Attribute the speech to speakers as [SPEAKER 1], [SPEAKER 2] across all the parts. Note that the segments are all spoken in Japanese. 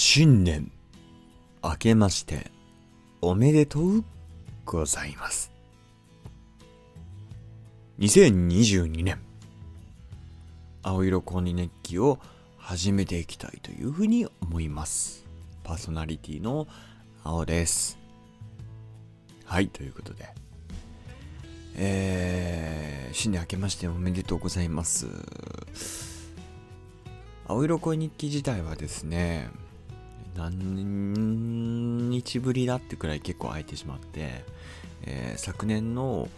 [SPEAKER 1] 新年明けましておめでとうございます。2022年青色コーニネッキを始めていきたいというふうに思います。パーソナリティの青です。はい、ということで。えー、新年明けましておめでとうございます。青色恋日記自体はですね、何日ぶりだってくらい結構空いてしまって、えー昨年の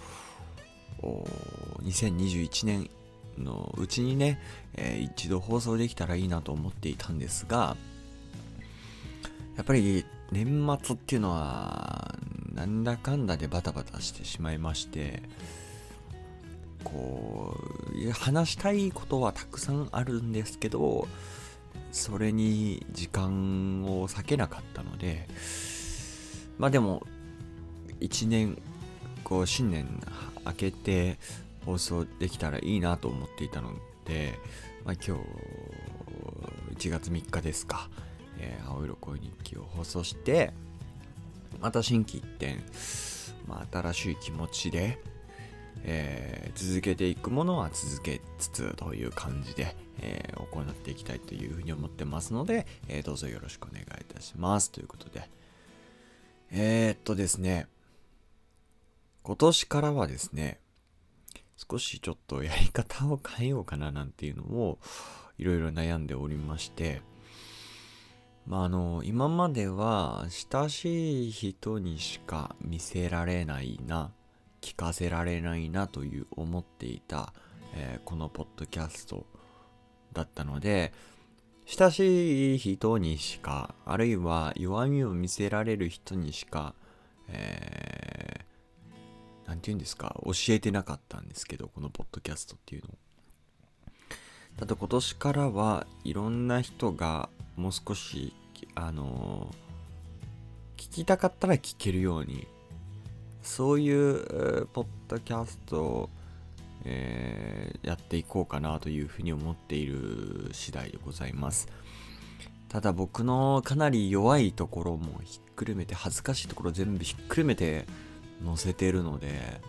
[SPEAKER 1] 2021年のうちにね、えー一度放送できたらいいなと思っていたんですが、やっぱり年末っていうのは、なんだかんだでバタバタしてしまいまして、こう、話したいことはたくさんあるんですけど、それに時間を割けなかったので、まあでも、一年、こう、新年明けて放送できたらいいなと思っていたので、まあ今日、1月3日ですか、えー青色恋日記を放送して、また新規一点、まあ新しい気持ちで、えー続けていくものは続けつつという感じで、えー行っていきたいというふうに思ってますので、えーどうぞよろしくお願いいたします。ということで。えー、っとですね、今年からはですね、少しちょっとやり方を変えようかななんていうのをいろいろ悩んでおりまして、まああの、今までは親しい人にしか見せられないな、聞かせられないなという思っていた、えーこのポッドキャストだったので、親しい人にしか、あるいは弱みを見せられる人にしか、えー、て言うんですか、教えてなかったんですけど、このポッドキャストっていうのを。ただ今年からはいろんな人がもう少し、あのー聞きたかったら聞けるように、そういう、ポッドキャストを、えーやっていこうかなというふうに思っている次第でございます。ただ僕のかなり弱いところもひっくるめて、恥ずかしいところ全部ひっくるめて載せてるので、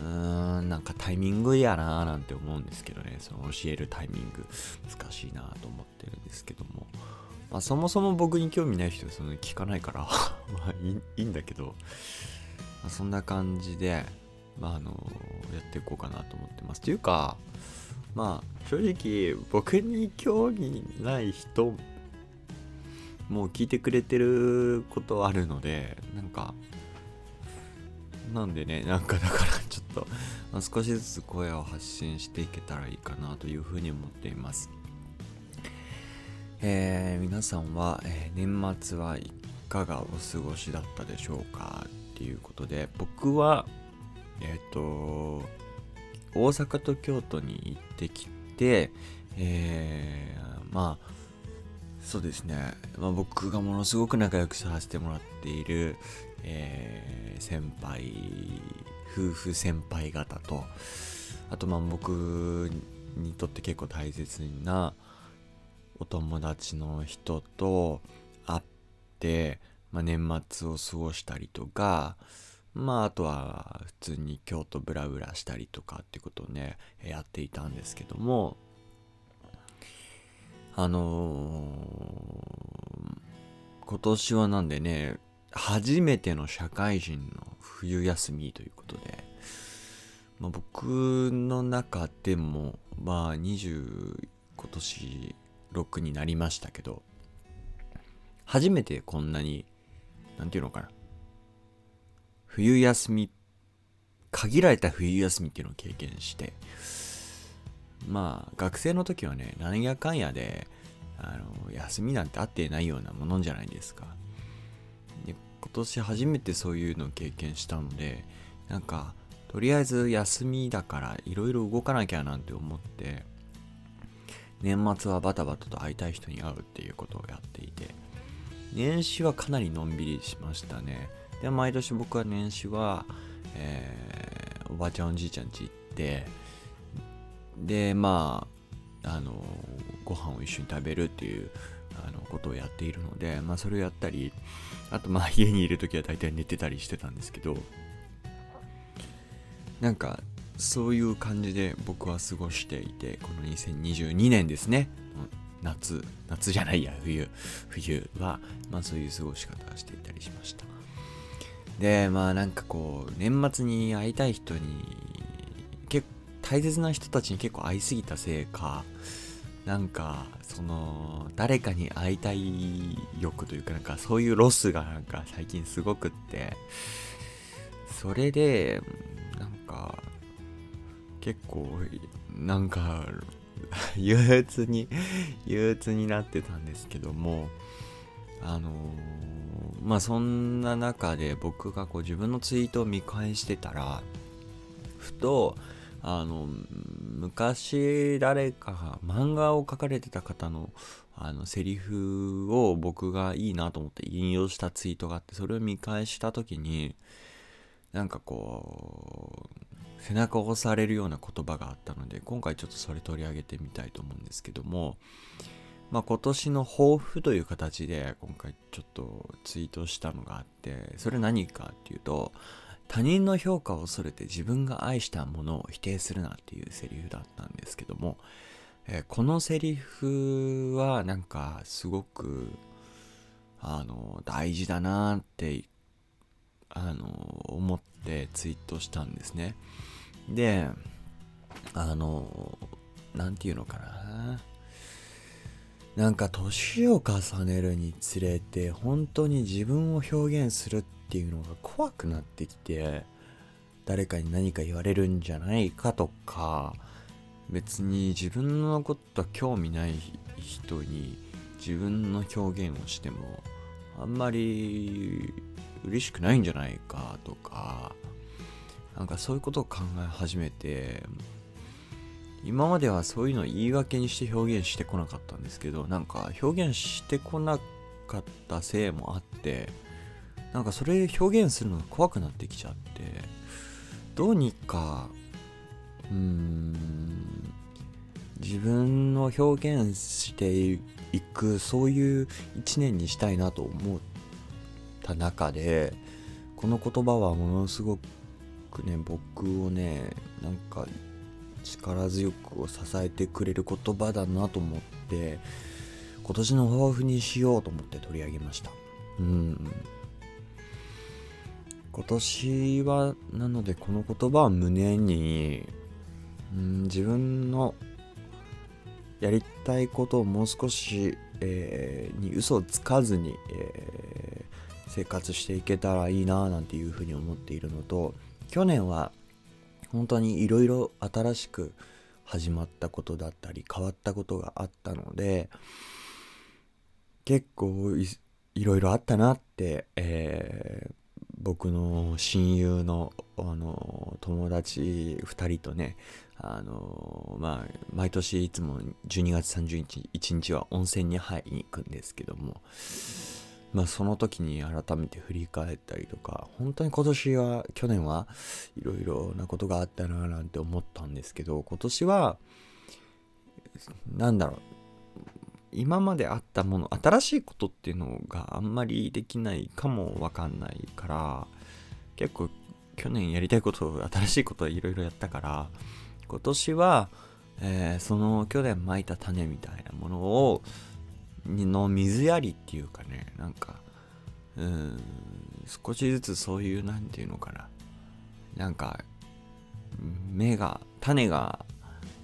[SPEAKER 1] うーん、なんかタイミングやなーなんて思うんですけどね、その教えるタイミング難しいなと思ってるんですけども。まあそもそも僕に興味ない人はそんなに聞かないから、まあいいんだけど、まあ、そんな感じで、まああの、やっていこうかなと思ってます。というか、まあ正直僕に興味ない人もう聞いてくれてることあるので、なんか、なんでね、なんかだからちょっと、まあ少しずつ声を発信していけたらいいかなというふうに思っています。えー皆さんは、えー年末はいかがお過ごしだったでしょうか？っていうことで、僕は、えっ、と、大阪と京都に行ってきて、えーまあ、そうですね、まあ、僕がものすごく仲良くさせてもらっている、えー先輩、夫婦先輩方と、あとまあ僕にとって結構大切なお友達の人と会って、まあ、年末を過ごしたりとか、まああとは普通に京都ブラブラしたりとかってことをね、やっていたんですけども、あのー今年はなんでね、初めての社会人の冬休みということで、まあ、僕の中でも、まあ20、今年6になりましたけど、初めてこんなに、なんていうのかな、冬休み、限られた冬休みっていうのを経験して、まあ学生の時はね、なんやかんやで、あの、休みなんてあってないようなものじゃないですか。で今年初めてそういうのを経験したので、なんか、とりあえず休みだからいろいろ動かなきゃなんて思って、年末はバタバタと会いたい人に会うっていうことをやっていて、年始はかなりのんびりしましたね。で、毎年僕は年始は、えーおばあちゃんおじいちゃん家行って、で、まあ、あの、ご飯を一緒に食べるっていう、あの、ことをやっているので、まあ、それをやったりあとまあ家にいる時は大体寝てたりしてたんですけどなんかそういう感じで僕は過ごしていてこの2022年ですね夏夏じゃないや冬冬はまあそういう過ごし方をしていたりしました。でまあなんかこう年末に会いたい人に結大切な人たちに結構会いすぎたせいかなんかその誰かに会いたい欲というかなんかそういうロスがなんか最近すごくってそれでなんか結構なんか 憂鬱に憂鬱になってたんですけどもあのまあそんな中で僕がこう自分のツイートを見返してたらふとあの昔誰かが漫画を描かれてた方のあのセリフを僕がいいなと思って引用したツイートがあってそれを見返した時になんかこう背中を押されるような言葉があったので今回ちょっとそれ取り上げてみたいと思うんですけどもまあ、今年の抱負という形で今回ちょっとツイートしたのがあってそれ何かっていうと他人の評価を恐れて自分が愛したものを否定するなっていうセリフだったんですけども、えー、このセリフはなんかすごくあの大事だなってあの思ってツイートしたんですね。であの何て言うのかな。なんか年を重ねるにつれて本当に自分を表現するっていうのが怖くなってきて誰かに何か言われるんじゃないかとか別に自分のこと興味ない人に自分の表現をしてもあんまり嬉しくないんじゃないかとかなんかそういうことを考え始めて今まではそういうのを言い訳にして表現してこなかったんですけどなんか表現してこなかったせいもあってなんかそれ表現するのが怖くなってきちゃってどうにかうーん自分の表現していくそういう一年にしたいなと思った中でこの言葉はものすごくね僕をねなんか力強く支えてくれる言葉だなと思って今年の抱負にしようと思って取り上げました。うん。今年はなのでこの言葉を胸にうん自分のやりたいことをもう少し、えー、に嘘をつかずに、えー、生活していけたらいいななんていうふうに思っているのと去年は本当にいろいろ新しく始まったことだったり変わったことがあったので結構いろいろあったなって、えー、僕の親友のあの友達2人とねあのまあ毎年いつも12月30日1日は温泉に入りに行くんですけどもまあその時に改めて振り返ったりとか、本当に今年は、去年はいろいろなことがあったななんて思ったんですけど、今年は、なんだろう、今まであったもの、新しいことっていうのがあんまりできないかもわかんないから、結構去年やりたいこと、新しいことはいろいろやったから、今年は、えー、その去年まいた種みたいなものをの水やりっていうかね、なんか、うん、少しずつそういう、なんていうのかな。なんか、芽が、種が、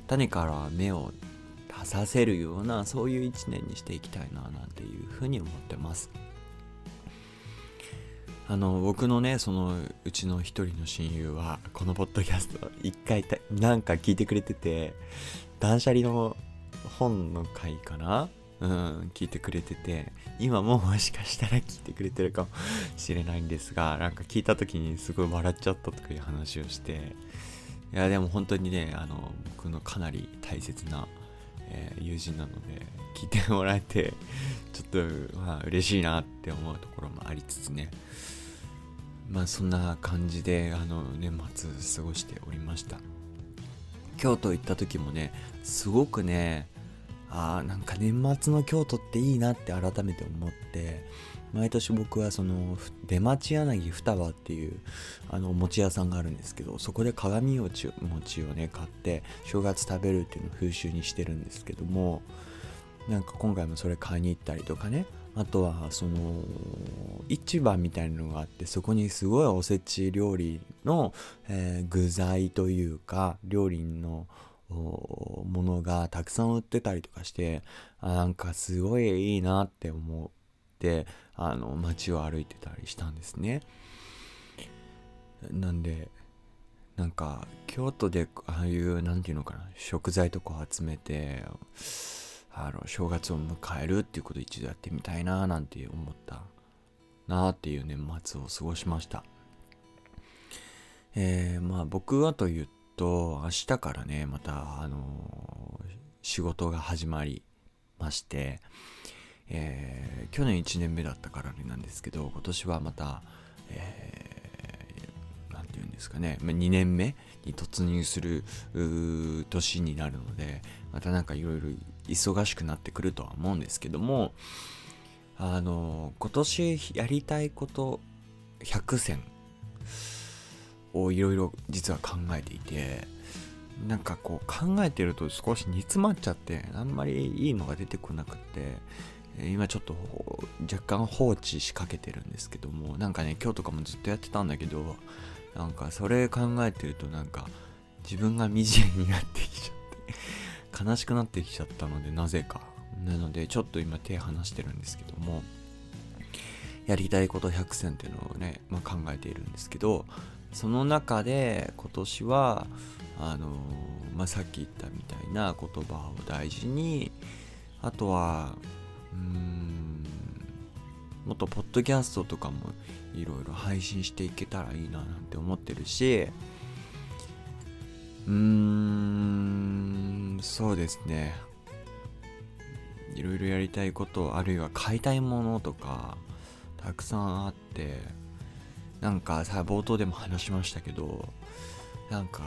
[SPEAKER 1] 種から芽を出させるような、そういう一年にしていきたいな、なんていうふうに思ってます。あの、僕のね、その、うちの一人の親友は、このポッドキャスト、一回、なんか聞いてくれてて、断捨離の本の回かなうん、聞いてくれてて、今ももしかしたら聞いてくれてるかもしれないんですが、なんか聞いた時にすごい笑っちゃったとかいう話をして、いや、でも本当にね、あの、僕のかなり大切な、えー、友人なので、聞いてもらえて、ちょっと、まあ、嬉しいなって思うところもありつつね、まあ、そんな感じで、あの、年末過ごしておりました。京都行った時もね、すごくね、ああなんか年末の京都っていいなって改めて思って毎年僕はその出町柳双葉っていうあのお餅屋さんがあるんですけどそこで鏡餅餅をね買って正月食べるっていうのを風習にしてるんですけどもなんか今回もそれ買いに行ったりとかねあとはその市場みたいなのがあってそこにすごいおせち料理の、えー、具材というか料理のものがたくさん売ってたりとかしてあなんかすごいいいなって思ってあの街を歩いてたりしたんですね。なんでなんか京都でああいう何て言うのかな食材とか集めてあの正月を迎えるっていうことを一度やってみたいななんて思ったなっていう年末を過ごしました。えー、まあ僕はというと明日からねまたあの、仕事が始まりましてえー、去年1年目だったからなんですけど今年はまた、えー、なんて言うんですかね、2年目に突入する年になるのでまたなんかいろいろ忙しくなってくるとは思うんですけどもあの今年やりたいこと100選。をいろいろ実は考えていてなんかこう考えてると少し煮詰まっちゃってあんまりいいのが出てこなくって今ちょっと若干放置しかけてるんですけどもなんかね今日とかもずっとやってたんだけどなんかそれ考えてるとなんか自分が惨めになってきちゃって悲しくなってきちゃったのでなぜか。なのでちょっと今手離してるんですけどもやりたいこと100選っていうのをね、まあ、考えているんですけどその中で今年はあのまあ、さっき言ったみたいな言葉を大事にあとはうんもっとポッドキャストとかもいろいろ配信していけたらいいななんて思ってるしうーんそうですね。いろいろやりたいことあるいは買いたいものとかたくさんあってなんかさ冒頭でも話しましたけどなんか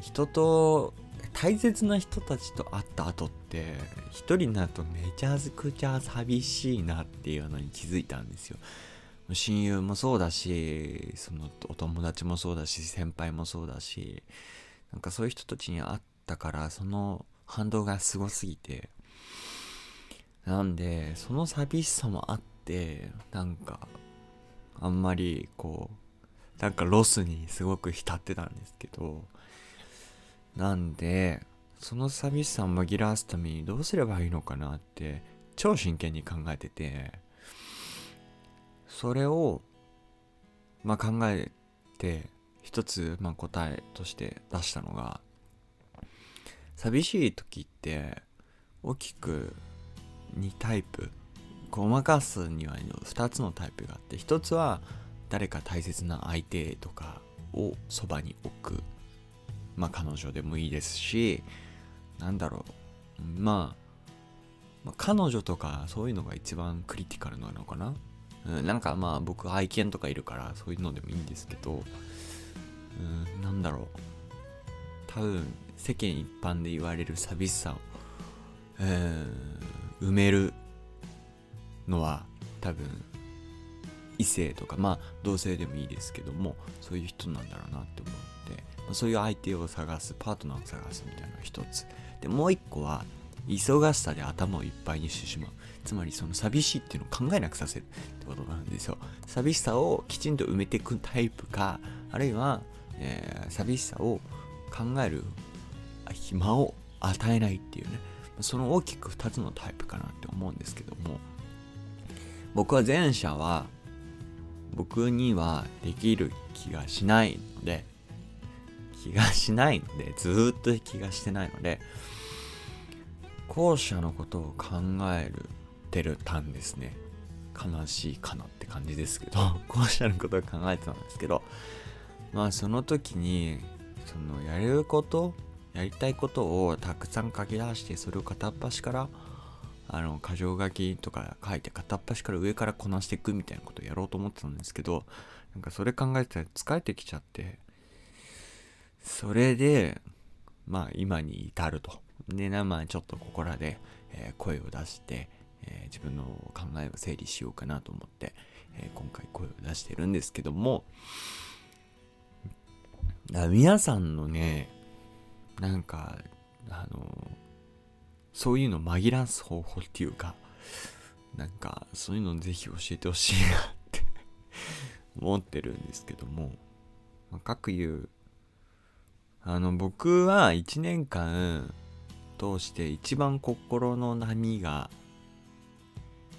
[SPEAKER 1] 人と大切な人たちと会った後って一人になるとめちゃくちゃ寂しいなっていうのに気づいたんですよ。親友もそうだしそのお友達もそうだし先輩もそうだしなんかそういう人たちに会ったからその反動がすごすぎてなんでその寂しさもあってなんかあんまりこうなんかロスにすごく浸ってたんですけどなんで、その寂しさを紛らわすためにどうすればいいのかなって超真剣に考えてて、それを、まあ、考えて一つ、まあ、答えとして出したのが、寂しい時って大きく2タイプ、ごまかすには2つのタイプがあって、1つは誰か大切な相手とかをそばに置く。まあ彼女でもいいですし、なんだろう、まあ、まあ、彼女とかそういうのが一番クリティカルなのかな。うん、なんかまあ僕愛犬とかいるからそういうのでもいいんですけど、うん、なんだろう。多分世間一般で言われる寂しさを、えー、埋めるのは多分異性とかまあ同性でもいいですけどもそういう人なんだろうなって思うそういう相手を探すパートナーを探すみたいなのが一つ。でもう一個は忙しさで頭をいっぱいにしてしまう。つまりその寂しいっていうのを考えなくさせるってことなんですよ。寂しさをきちんと埋めていくタイプかあるいは、えー、寂しさを考える暇を与えないっていうね。その大きく2つのタイプかなって思うんですけども。僕は前者は僕にはできる気がしないので気がしないので、ずっと気がしてないので、後者のことを考えるてるたんですね。悲しいかなって感じですけど、後者のことを考えてたんですけど、まあその時に、そのやれること、やりたいことをたくさん書き出して、それを片っ端から、あの、箇条書きとか書いて片っ端から上からこなしていくみたいなことをやろうと思ってたんですけど、なんかそれ考えてたら疲れてきちゃって、それで、まあ今に至ると。でな、まあちょっとここらで、えー、声を出して、えー、自分の考えを整理しようかなと思って、え今回声を出してるんですけども皆さんのねなんかあのそういうの紛らわす方法っていうかなんかそういうのぜひ教えてほしいなって 思ってるんですけども、まあ、各言うあの僕は1年間通して一番心の波が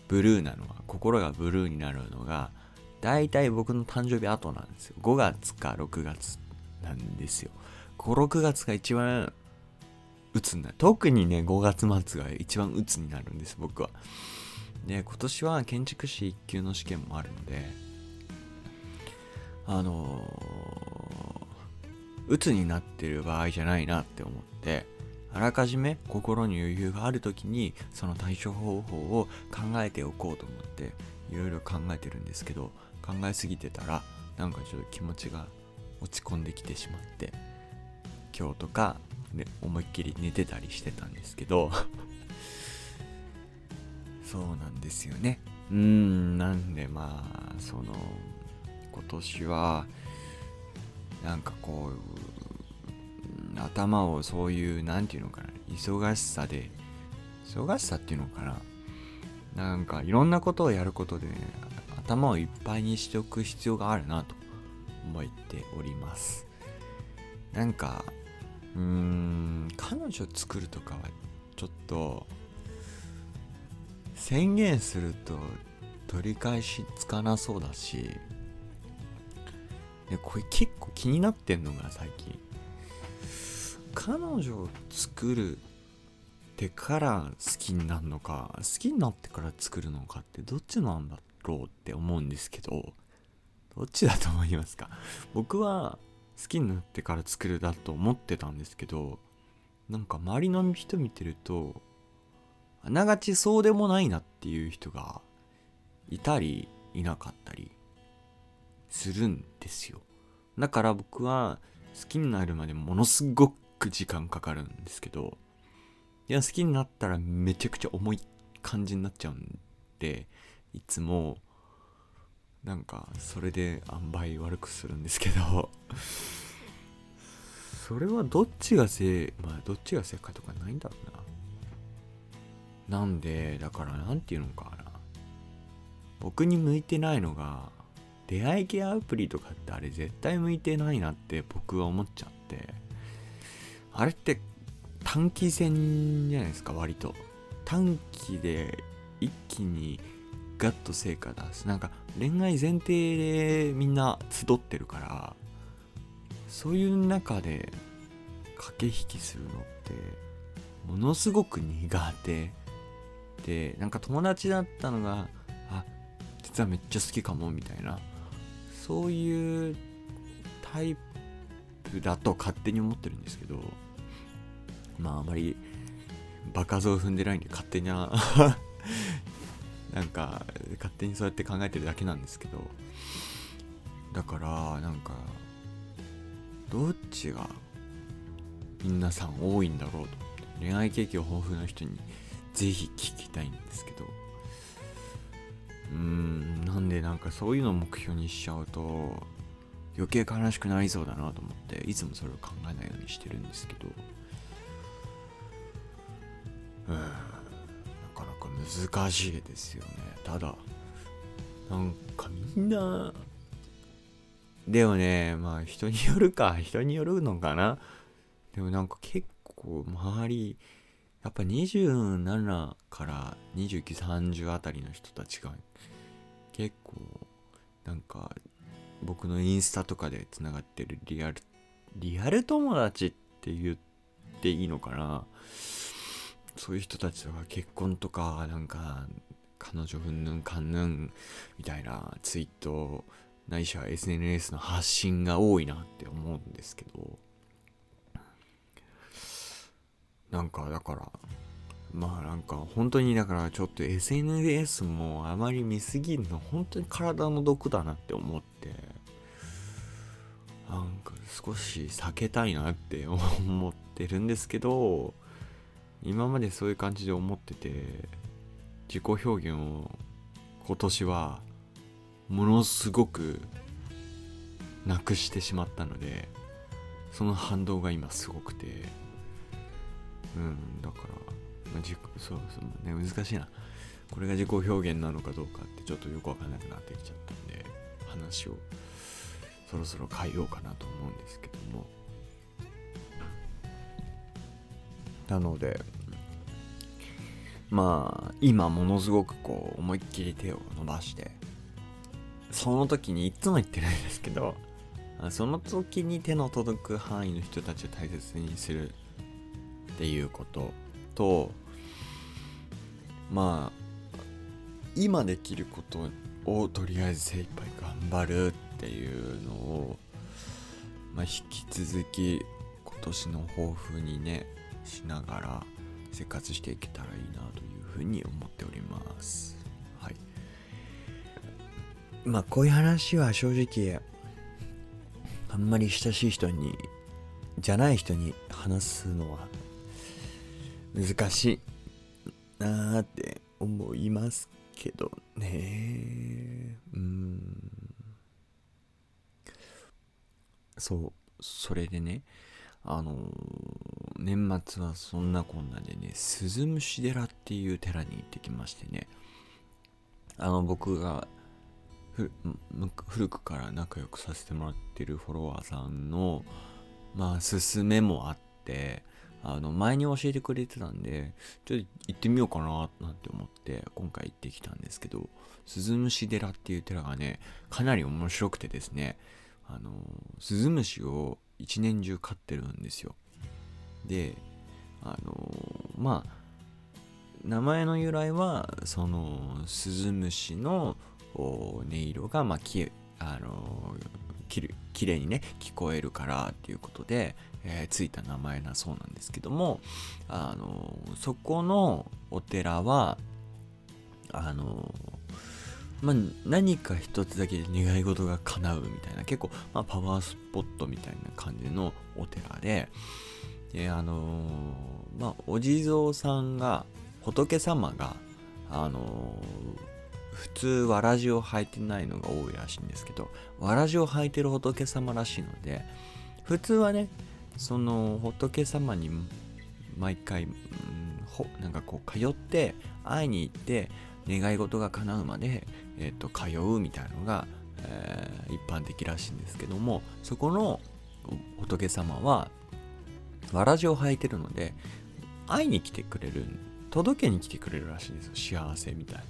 [SPEAKER 1] ブルーなのは心がブルーになるのが大体僕の誕生日後なんですよ。5月か6月なんですよ。56月が一番鬱になる特にね5月末が一番鬱になるんです僕は。で今年は建築士1級の試験もあるのであのー、鬱になってる場合じゃないなって思ってあらかじめ心に余裕がある時にその対処方法を考えておこうと思っていろいろ考えてるんですけど考えすぎてたらなんかちょっと気持ちが落ち込んできてしまって今日とか、ね、思いっきり寝てたりしてたんですけど。そうなんですよね。うんなんでまあその今年はなんかこう頭をそういう何て言うのかな忙しさで忙しさっていうのかななんかいろんなことをやることで、ね、頭をいっぱいにしておく必要があるなと思っております。なんかうん。彼女作るとかはちょっと宣言すると取り返しつかなそうだし。でこれ結構気になってんのが最近。彼女を作るってから好きになるのか好きになってから作るのかってどっちなんだろうって思うんですけど。どっちだと思いますか？僕は好きになってから作るだと思ってたんですけどなんか周りの人見てるとあながちそうでもないなっていう人がいたりいなかったりするんですよ。だから僕は好きになるまでものすごく時間かかるんですけどいや好きになったらめちゃくちゃ重い感じになっちゃうんでいつもなんかそれで塩梅悪くするんですけど。それはどっちが正まあどっちが正解とかないんだろうな。なんでだから何て言うのかな。僕に向いてないのが出会い系アプリとかってあれ絶対向いてないなって僕は思っちゃって。あれって短期戦じゃないですか割と。短期で一気にガッと成果出すなんか恋愛前提でみんな集ってるからそういう中で駆け引きするのってものすごく苦手。でなんか友達だったのがあ実はめっちゃ好きかもみたいな。そういうタイプだと勝手に思ってるんですけどまああまり場数を踏んでないんで勝手ななんか勝手にそうやって考えてるだけなんですけど。だからなんかどっちが皆さん多いんだろうと。恋愛経験豊富な人にぜひ聞きたいんですけど。うんなんでなんかそういうのを目標にしちゃうと余計悲しくなりそうだなと思っていつもそれを考えないようにしてるんですけど。うん。難しいですよね。ただなんかみんなでもねまあ人によるか人によるのかな。でもなんか結構周りやっぱ27から2930あたりの人たちが結構なんか僕のインスタとかでつながってるリアルリアル友達って言っていいのかな。そういう人たちとか結婚とかなんか彼女うんぬんかんぬんみたいなツイートないしは SNS の発信が多いなって思うんですけどなんかだからまあなんか本当にだからちょっと SNS もあまり見すぎるの本当に体の毒だなって思ってなんか少し避けたいなって思ってるんですけど今までそういう感じで思ってて自己表現を今年はものすごくなくしてしまったのでその反動が今すごくてうんだから、まあ、そうそうね難しいな。これが自己表現なのかどうかってちょっとよくわかんなくなってきちゃったんで話をそろそろ変えようかなと思うんですけども。なのでまあ今ものすごくこう思いっきり手を伸ばしてその時にいつも言ってるんですけどその時に手の届く範囲の人たちを大切にするっていうこととまあ今できることをとりあえず精一杯頑張るっていうのを、まあ、引き続き今年の抱負にねしながら生活していけたらいいなというふうに思っております。はい。まあこういう話は正直あんまり親しい人にじゃない人に話すのは難しいなーって思いますけどね。うん。そうそれでねあの年末はそんなこんなでね鈴虫寺っていう寺に行ってきましてね。あの僕が古くから仲良くさせてもらってるフォロワーさんのまあ勧めもあってあの前に教えてくれてたんでちょっと行ってみようかななんて思って今回行ってきたんですけど鈴虫寺っていう寺がねかなり面白くてですねあの鈴虫を一年中飼ってるんですよ。であのまあ名前の由来はその鈴虫の音色がまあきあのききれいにね聞こえるからっていうことで、えー、ついた名前だそうなんですけどもあのそこのお寺はあのまあ、何か一つだけ願い事が叶うみたいな結構、まあ、パワースポットみたいな感じのお寺でであのー、まあお地蔵さんが仏様があのー、普通わらじを履いてないのが多いらしいんですけどわらじを履いてる仏様らしいので普通はねその仏様に毎回、うん、ほなんかこう通って会いに行って願い事が叶うまで、えーと、通うみたいなのが、えー、一般的らしいんですけどもそこの仏様はわらじを履いてるので会いに来てくれる届けに来てくれるらしいんですよ。幸せみたいな。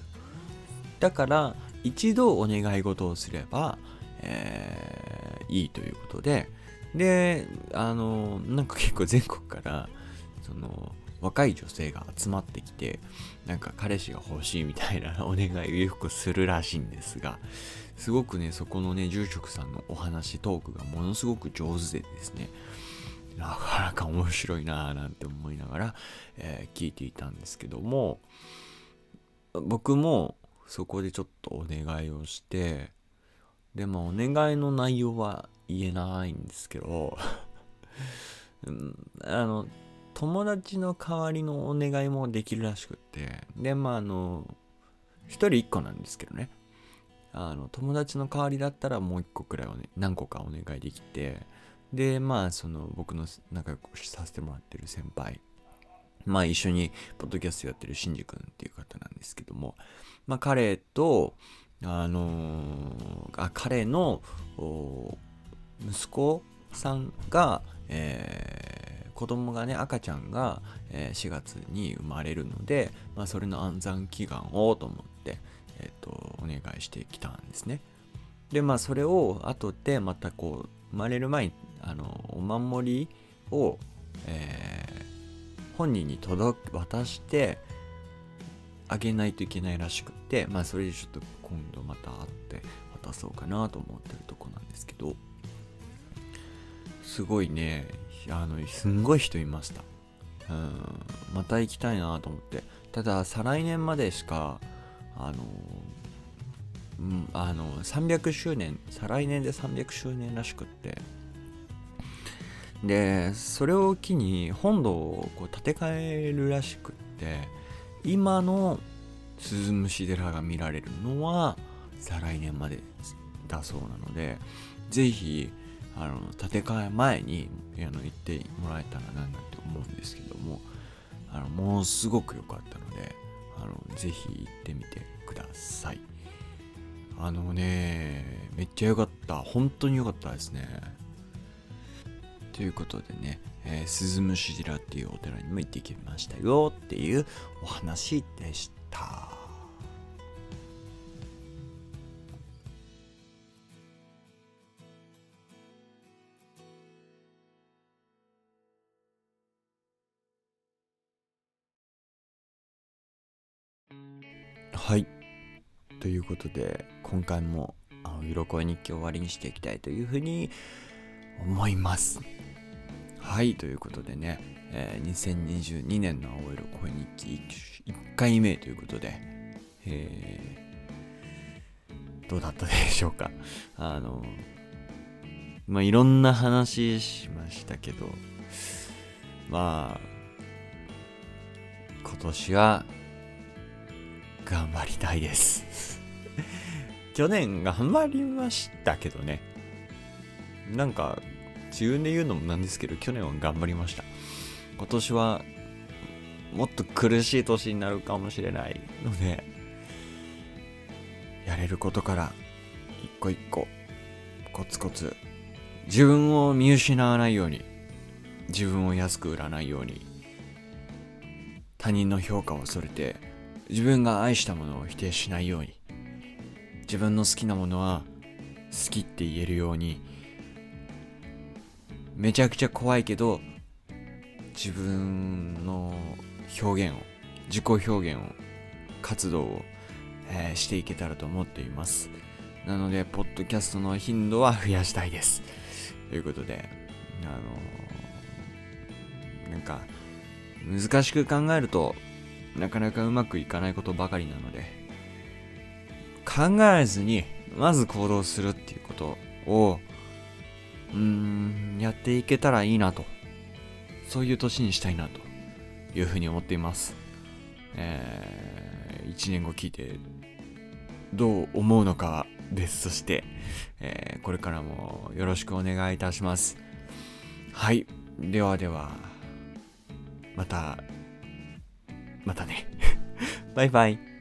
[SPEAKER 1] だから一度お願い事をすれば、えー、いいということで。であのなんか結構全国からその若い女性が集まってきてなんか彼氏が欲しいみたいなお願いをよくするらしいんですがすごくねそこのね住職さんのお話トークがものすごく上手でですね。なかなか面白いなぁなんて思いながら、えー、聞いていたんですけども僕もそこでちょっとお願いをしてでもお願いの内容は言えないんですけど うんあの友達の代わりのお願いもできるらしくってでまああの1人1個なんですけどね。あの友達の代わりだったらもう1個くらいを、ね、何個かお願いできてでまあその僕の仲良くさせてもらってる先輩。まあ一緒にポッドキャストやってるシンジ君っていう方なんですけども。まあ彼とあのー、あ彼の息子さんが、えー子供がね赤ちゃんが、え4月に生まれるので、まあ、それの安産祈願をと思って、えーと、お願いしてきたんですね。でまあそれを後でまたこう生まれる前にあのお守りを、えー、本人に届渡してあげないといけないらしくってまあそれでちょっと今度また会って渡そうかなと思ってるとこなんですけどすごいねあのすんごい人いました。うんまた行きたいなと思って。ただ再来年までしかあのうんあの300周年再来年で300周年らしくって。でそれを機に本土をこう建て替えるらしくって今の鈴虫寺が見られるのは再来年までだそうなのでぜひあの建て替え前にあの行ってもらえたらななんて思うんですけどもあのものすごく良かったのであのぜひ行ってみてください。あのねめっちゃ良かった。本当に良かったですね。ということでね、えー、鈴虫寺っていうお寺にも行ってきましたよっていうお話でした。はい。ということで、今回も、あの、色恋日記を終わりにしていきたいというふうに思います。はい、ということでね、えー、2022年の青色恋日記1回目ということで、えー、どうだったでしょうか。あの、まあ、いろんな話しましたけど、まあ、今年は頑張りたいです 去年頑張りましたけどね。なんか、自分で言うのもなんですけど、去年は頑張りました。今年は、もっと苦しい年になるかもしれないので、やれることから、一個一個、コツコツ、自分を見失わないように、自分を安く売らないように、他人の評価を恐れて、自分が愛したものを否定しないように、自分の好きなものは好きって言えるように、めちゃくちゃ怖いけど自分の表現を自己表現を活動を、えー、していけたらと思っています。なのでポッドキャストの頻度は増やしたいです。ということであのー、なんか難しく考えるとなかなかうまくいかないことばかりなので考えずにまず行動するっていうことをうーん、やっていけたらいいなと。そういう年にしたいなというふうに思っています。えー、1年後聞いてどう思うのかですとして、えー、これからもよろしくお願いいたします。はい。ではでは、また、またね。バイバイ。